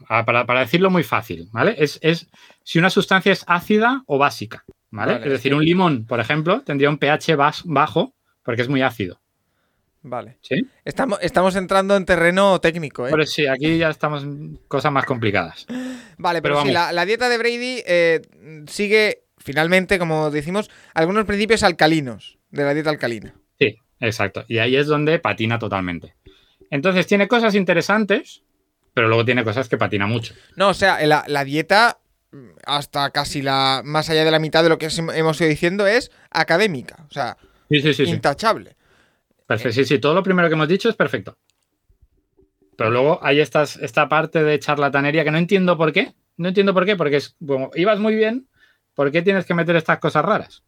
ah, para, decirlo muy fácil, ¿vale? Es, si una sustancia es ácida o básica, ¿vale? es decir, un limón, por ejemplo, tendría un pH bajo porque es muy ácido. Vale. ¿Sí? Estamos, estamos entrando en terreno técnico, ¿eh? Pero sí, aquí ya estamos en cosas más complicadas. Vale, pero, sí, la, dieta de Brady eh, sigue, finalmente, como decimos, algunos principios alcalinos de la dieta alcalina. Sí, exacto. Y ahí es donde patina totalmente. Entonces tiene cosas interesantes, pero luego tiene cosas que patina mucho. No, o sea, la, dieta, hasta casi la más allá de la mitad de lo que hemos ido diciendo, es académica. O sea, intachable. Perfecto, sí, sí, todo lo primero que hemos dicho es perfecto. Pero luego hay estas, esta parte de charlatanería que no entiendo por qué. No entiendo por qué, porque es, ibas muy bien, ¿por qué tienes que meter estas cosas raras?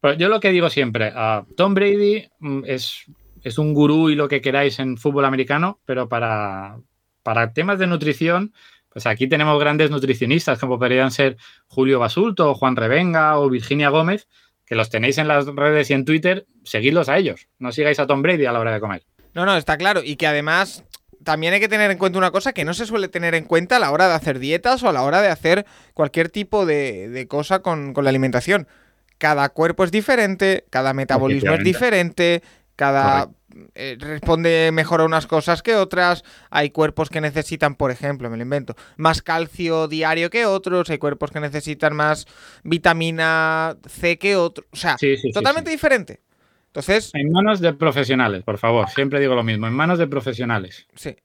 Pues yo lo que digo siempre, Tom Brady mm, es es un gurú y lo que queráis en fútbol americano, pero para, para temas de nutrición, pues aquí tenemos grandes nutricionistas como podrían ser Julio Basulto, o Juan Revenga o Virginia Gómez, que los tenéis en las redes y en Twitter, seguidlos a ellos, no sigáis a Tom Brady a la hora de comer. No, no, está claro, y que además también hay que tener en cuenta una cosa que no se suele tener en cuenta a la hora de hacer dietas o a la hora de hacer cualquier tipo de, cosa con, con la alimentación. Cada cuerpo es diferente, cada metabolismo es diferente, cada eh, responde mejor a unas cosas que otras. Hay cuerpos que necesitan, por ejemplo, me lo invento, más calcio diario que otros. Hay cuerpos que necesitan más vitamina C que otros. O sea, totalmente diferente. Entonces. En manos de profesionales, por favor. Siempre digo lo mismo. En manos de profesionales. Sí.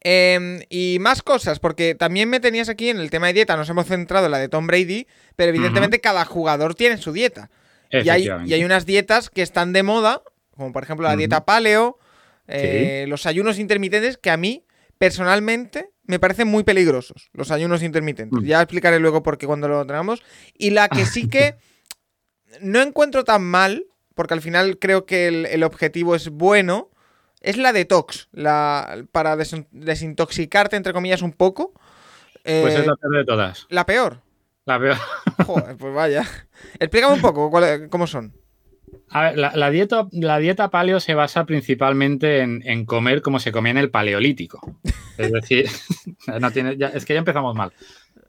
Em, y más cosas, porque también me tenías aquí en el tema de dieta, nos hemos centrado en la de Tom Brady, pero evidentemente cada jugador tiene su dieta. Y hay, y hay unas dietas que están de moda como por ejemplo la dieta paleo, eh, los ayunos intermitentes, que a mí personalmente me parecen muy peligrosos, los ayunos intermitentes. Mm. Ya explicaré luego por qué cuando lo tenemos. Y la que sí que no encuentro tan mal, porque al final creo que el, objetivo es bueno, es la detox, la, para desintoxicarte, entre comillas, un poco. pues es la eh, peor de todas. ¿La peor? La peor. Joder, pues vaya. Explícame un poco cómo son. A ver, la, dieta, la dieta paleo se basa principalmente en, comer como se comía en el paleolítico. Es decir, no tiene, es que ya empezamos mal.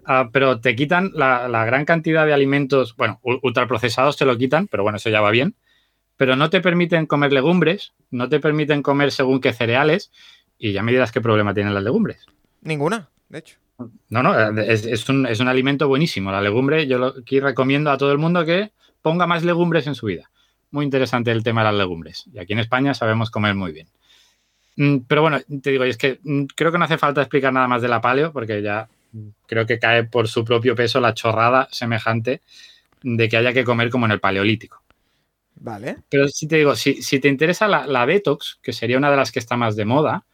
Ah, pero te quitan la, gran cantidad de alimentos, bueno, ultraprocesados te lo quitan, pero bueno, eso ya va bien. Pero no te permiten comer legumbres, no te permiten comer según qué cereales, y ya me dirás qué problema tienen las legumbres. Ninguna, de hecho. No, no, es, un, es un alimento buenísimo. La legumbre, yo aquí recomiendo a todo el mundo que ponga más legumbres en su vida muy interesante el tema de las legumbres. Y aquí en España sabemos comer muy bien. Mm, pero bueno, te digo, es que mm, creo que no hace falta explicar nada más de la paleo, porque ya mm, creo que cae por su propio peso la chorrada semejante de que haya que comer como en el paleolítico. Vale. Pero si te digo, si, te interesa la, la, detox, que sería una de las que está más de moda,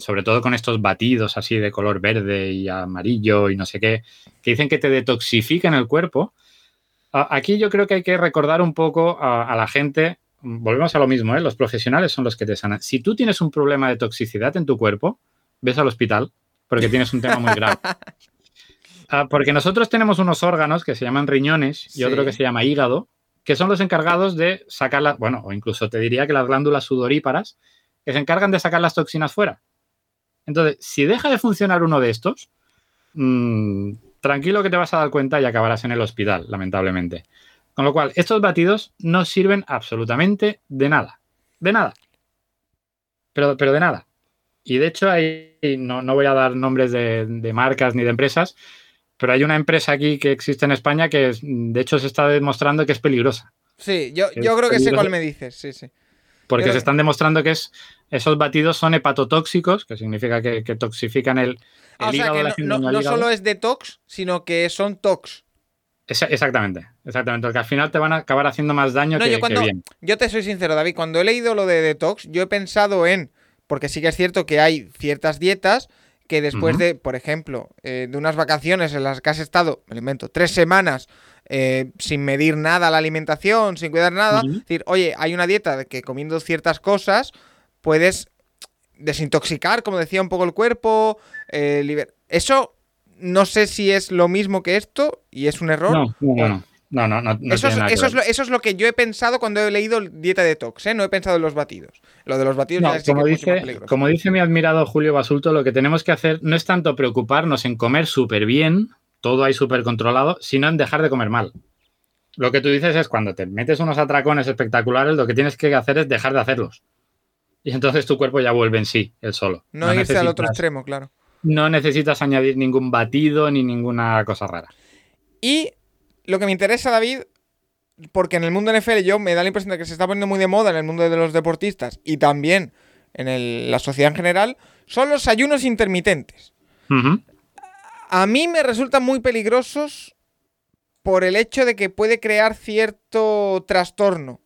sobre todo con estos batidos así de color verde y amarillo y no sé qué, que dicen que te detoxifican el cuerpo, Aquí yo creo que hay que recordar un poco a, la gente, volvemos a lo mismo, ¿eh? los profesionales son los que te sanan. Si tú tienes un problema de toxicidad en tu cuerpo, ves al hospital porque tienes un tema muy grave. Ah, porque nosotros tenemos unos órganos que se llaman riñones y otro que se llama hígado, que son los encargados de sacar las, bueno, o incluso te diría que las glándulas sudoríparas, que se encargan de sacar las toxinas fuera. Entonces, si deja de funcionar uno de estos, mmm, tranquilo que te vas a dar cuenta y acabarás en el hospital, lamentablemente. Con lo cual, estos batidos no sirven absolutamente de nada. De nada. Pero, pero de nada. Y de hecho, hay, no, no voy a dar nombres de, de, marcas ni de empresas, pero hay una empresa aquí que existe en España que, de hecho, se está demostrando que es peligrosa. Sí, yo, yo creo que sé cuál me dices, sí, sí. Porque se están demostrando que es, esos batidos son hepatotóxicos, que significa que, que toxifican el, O sea que no, no, no, solo es detox, sino que son tox. Exactamente, exactamente. Porque al final te van a acabar haciendo más daño que, yo cuando, que bien. Yo te soy sincero, David, cuando he leído lo de detox, yo he pensado en. Porque sí que es cierto que hay ciertas dietas que después uh -huh. de, por ejemplo, eh, de unas vacaciones en las que has estado, me invento, tres semanas eh, sin medir nada la alimentación, sin cuidar nada, uh -huh. decir, oye, hay una dieta de que comiendo ciertas cosas puedes desintoxicar, como decía un poco el cuerpo. Eh, liber... Eso no sé si es lo mismo que esto y es un error. No, no, no. No, no, no, no eso, es, eso, es lo, eso, es, lo, que yo he pensado cuando he leído dieta detox, ¿eh? no he pensado en los batidos. Lo de los batidos ya como, que dice, como dice mi admirado Julio Basulto, lo que tenemos que hacer no es tanto preocuparnos en comer súper bien, todo ahí súper controlado, sino en dejar de comer mal. Lo que tú dices es cuando te metes unos atracones espectaculares, lo que tienes que hacer es dejar de hacerlos. Y entonces tu cuerpo ya vuelve en sí, el solo. No, no irse al otro extremo, claro. No necesitas añadir ningún batido ni ninguna cosa rara. Y lo que me interesa, David, porque en el mundo NFL yo me da la impresión de que se está poniendo muy de moda en el mundo de los deportistas y también en el, la sociedad en general, son los ayunos intermitentes. Uh -huh. A mí me resultan muy peligrosos por el hecho de que puede crear cierto trastorno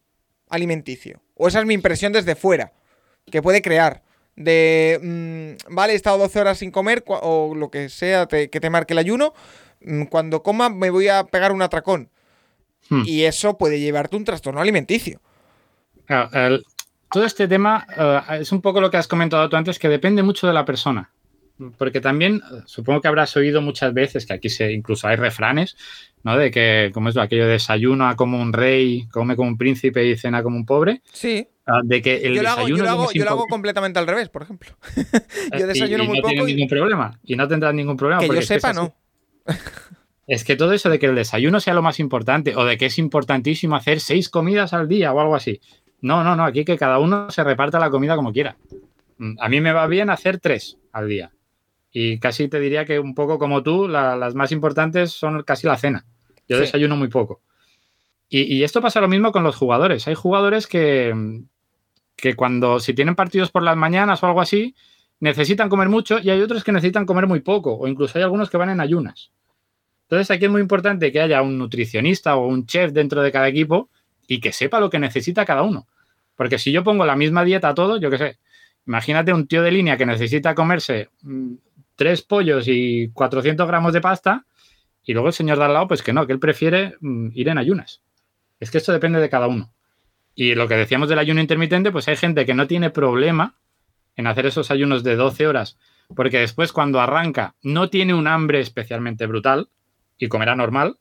alimenticio. O esa es mi impresión desde fuera. Que puede crear. De, mmm, vale, he estado 12 horas sin comer o lo que sea te, que te marque el ayuno Mm, cuando coma me voy a pegar un atracón. Hmm. Y eso puede llevarte un trastorno alimenticio. Claro, el, todo este tema uh, es un poco lo que has comentado tú antes, que depende mucho de la persona. Porque también, supongo que habrás oído muchas veces que aquí se, incluso hay refranes, ¿no? De que, como es lo, aquello de desayuno como un rey, come como un príncipe y cena como un pobre. Sí. Uh, de que el yo, lo hago, desayuno yo, lo hago, yo lo hago completamente al revés, por ejemplo. yo desayuno y, y muy no poco. Y... ningún problema. Y no tendrás ningún problema. Que yo sepa, no. Es que todo eso de que el desayuno sea lo más importante o de que es importantísimo hacer seis comidas al día o algo así. No, no, no, aquí que cada uno se reparta la comida como quiera. Mm, A mí me va bien hacer tres al día. Y casi te diría que un poco como tú, la, las más importantes son casi la cena. Yo sí. desayuno muy poco. Y, y, esto pasa lo mismo con los jugadores. Hay jugadores que, que cuando, si tienen partidos por las mañanas o algo así, necesitan comer mucho y hay otros que necesitan comer muy poco. O incluso hay algunos que van en ayunas. Entonces aquí es muy importante que haya un nutricionista o un chef dentro de cada equipo y que sepa lo que necesita cada uno. Porque si yo pongo la misma dieta a todos, yo qué sé, imagínate un tío de línea que necesita comerse mmm, tres pollos y 400 gramos de pasta y luego el señor de al lado, pues que no, que él prefiere mmm, ir en ayunas. Es que esto depende de cada uno. Y lo que decíamos del ayuno intermitente, pues hay gente que no tiene problema en hacer esos ayunos de 12 horas, porque después cuando arranca no tiene un hambre especialmente brutal, y comerá normal.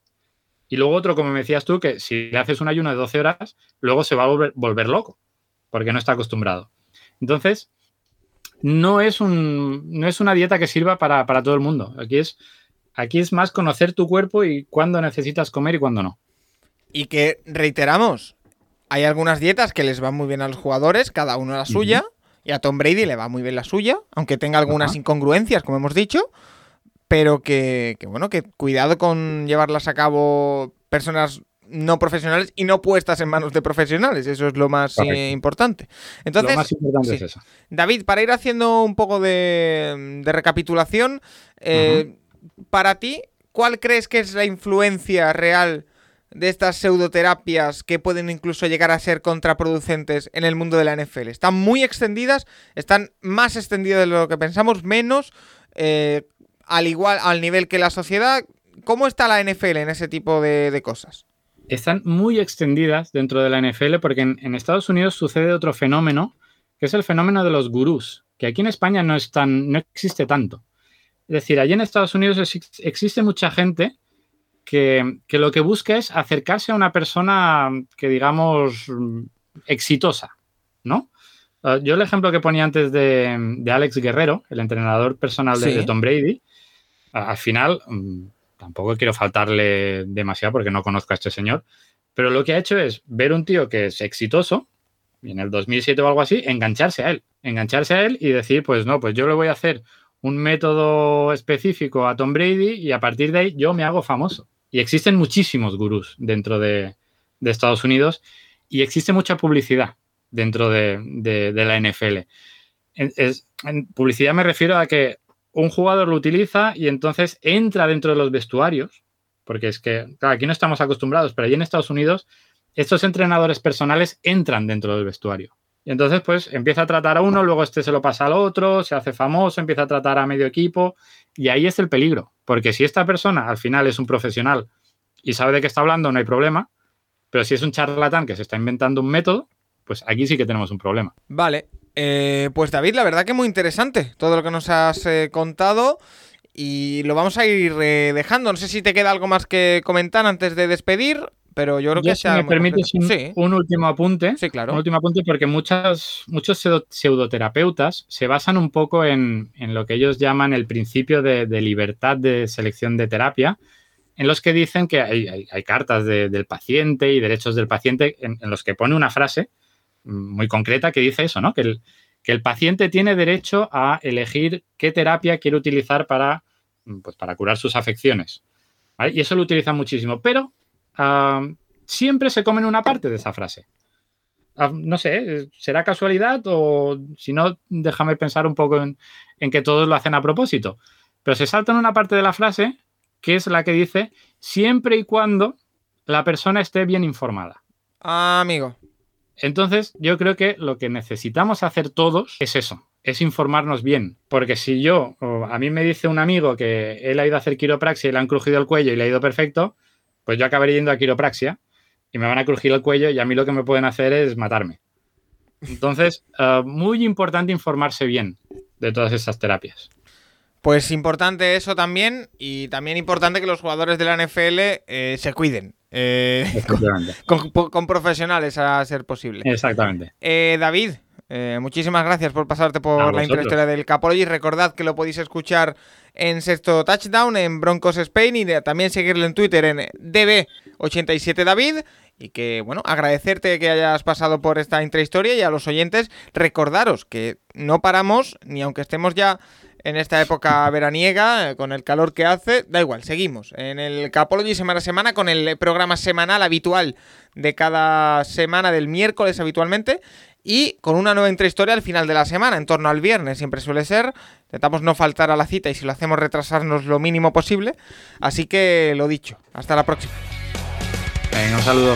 Y luego otro, como me decías tú, que si haces un ayuno de 12 horas, luego se va a volver, volver loco, porque no está acostumbrado. Entonces, no es, un, no es una dieta que sirva para, para todo el mundo. Aquí es, aquí es más conocer tu cuerpo y cuándo necesitas comer y cuándo no. Y que reiteramos, hay algunas dietas que les van muy bien a los jugadores, cada uno la suya, uh -huh. y a Tom Brady le va muy bien la suya, aunque tenga algunas uh -huh. incongruencias, como hemos dicho pero que, que, bueno, que cuidado con llevarlas a cabo personas no profesionales y no puestas en manos de profesionales, eso es lo más eh, importante. Entonces, lo más importante sí. es eso. David, para ir haciendo un poco de, de recapitulación, eh, uh -huh. para ti, ¿cuál crees que es la influencia real de estas pseudoterapias que pueden incluso llegar a ser contraproducentes en el mundo de la NFL? Están muy extendidas, están más extendidas de lo que pensamos, menos... Eh, al igual, al nivel que la sociedad. ¿Cómo está la NFL en ese tipo de, de cosas? Están muy extendidas dentro de la NFL porque en, Estados Unidos sucede otro fenómeno, que es el fenómeno de los gurús, que aquí en España no, es tan, no existe tanto. Es decir, allí en Estados Unidos existe mucha gente que, que, lo que busca es acercarse a una persona que digamos exitosa, ¿no? Uh, yo el ejemplo que ponía antes de, Alex Guerrero, el entrenador personal de, Tom Brady, al final mm, tampoco quiero faltarle demasiado porque no conozco a este señor, pero lo que ha hecho es ver un tío que es exitoso, y en el 2007 o algo así, engancharse a él, engancharse a él y decir, pues no, pues yo le voy a hacer un método específico a Tom Brady y a partir de ahí yo me hago famoso. Y existen muchísimos gurús dentro de, Estados Unidos y existe mucha publicidad dentro de, la NFL. En, publicidad me refiero a que un jugador lo utiliza y entonces entra dentro de los vestuarios, porque es que, aquí no estamos acostumbrados, pero allí en Estados Unidos estos entrenadores personales entran dentro del vestuario. Y entonces, pues empieza a tratar a uno, luego este se lo pasa al otro, se hace famoso, empieza a tratar a medio equipo. Y ahí es el peligro. Porque si esta persona al final es un profesional y sabe de qué está hablando, no hay problema. Pero si es un charlatán que se está inventando un método, pues aquí sí que tenemos un problema. Vale. Eh, pues David, la verdad que muy interesante todo lo que nos has eh, contado. Y lo vamos a ir eh, dejando. No sé si te queda algo más que comentar antes de despedir pero yo creo que... Si me permites un, último apunte. Sí, claro. Un último apunte porque muchas, muchos pseudoterapeutas se basan un poco en, lo que ellos llaman el principio de, libertad de selección de terapia, en los que dicen que hay, cartas del paciente y derechos del paciente en, los que pone una frase muy concreta que dice eso, ¿no? Que el, que el paciente tiene derecho a elegir qué terapia quiere utilizar para, pues, para curar sus afecciones. Y eso lo utilizan muchísimo. Pero siempre se comen una parte de esa frase. no sé, ¿será casualidad o si no, déjame pensar un poco en, que todos lo hacen a propósito? Pero se saltan una parte de la frase que es la que dice siempre y cuando la persona esté bien informada. Ah, amigo. Entonces, yo creo que lo que necesitamos hacer todos es eso, es informarnos bien. Porque si yo, a mí me dice un amigo que él ha ido a hacer quiropraxia y le han crujido el cuello y le ha ido perfecto, pues yo acabaré yendo a quiropraxia y me van a crujir el cuello y a mí lo que me pueden hacer es matarme. Entonces, eh, muy importante informarse bien de todas esas terapias. Pues importante eso también y también importante que los jugadores de la NFL eh, se cuiden. Eh, con, profesionales a ser posible. Exactamente. David, muchísimas gracias por pasarte por la intrahistoria del Capology. Recordad que lo podéis escuchar en sexto touchdown en Broncos Spain y también seguirle en Twitter en DB87David. Y que, bueno, agradecerte que hayas pasado por esta intrahistoria y a los oyentes recordaros que no paramos, ni aunque estemos ya en esta época veraniega, con el calor que hace, da igual, seguimos en el Capology semana a semana con el programa semanal habitual de cada semana del miércoles habitualmente y con una nueva intrahistoria al final de la semana, en torno al viernes, siempre suele ser. Intentamos no faltar a la cita y si lo hacemos retrasarnos lo mínimo posible. Así que lo dicho, hasta la próxima. Venga, un saludo.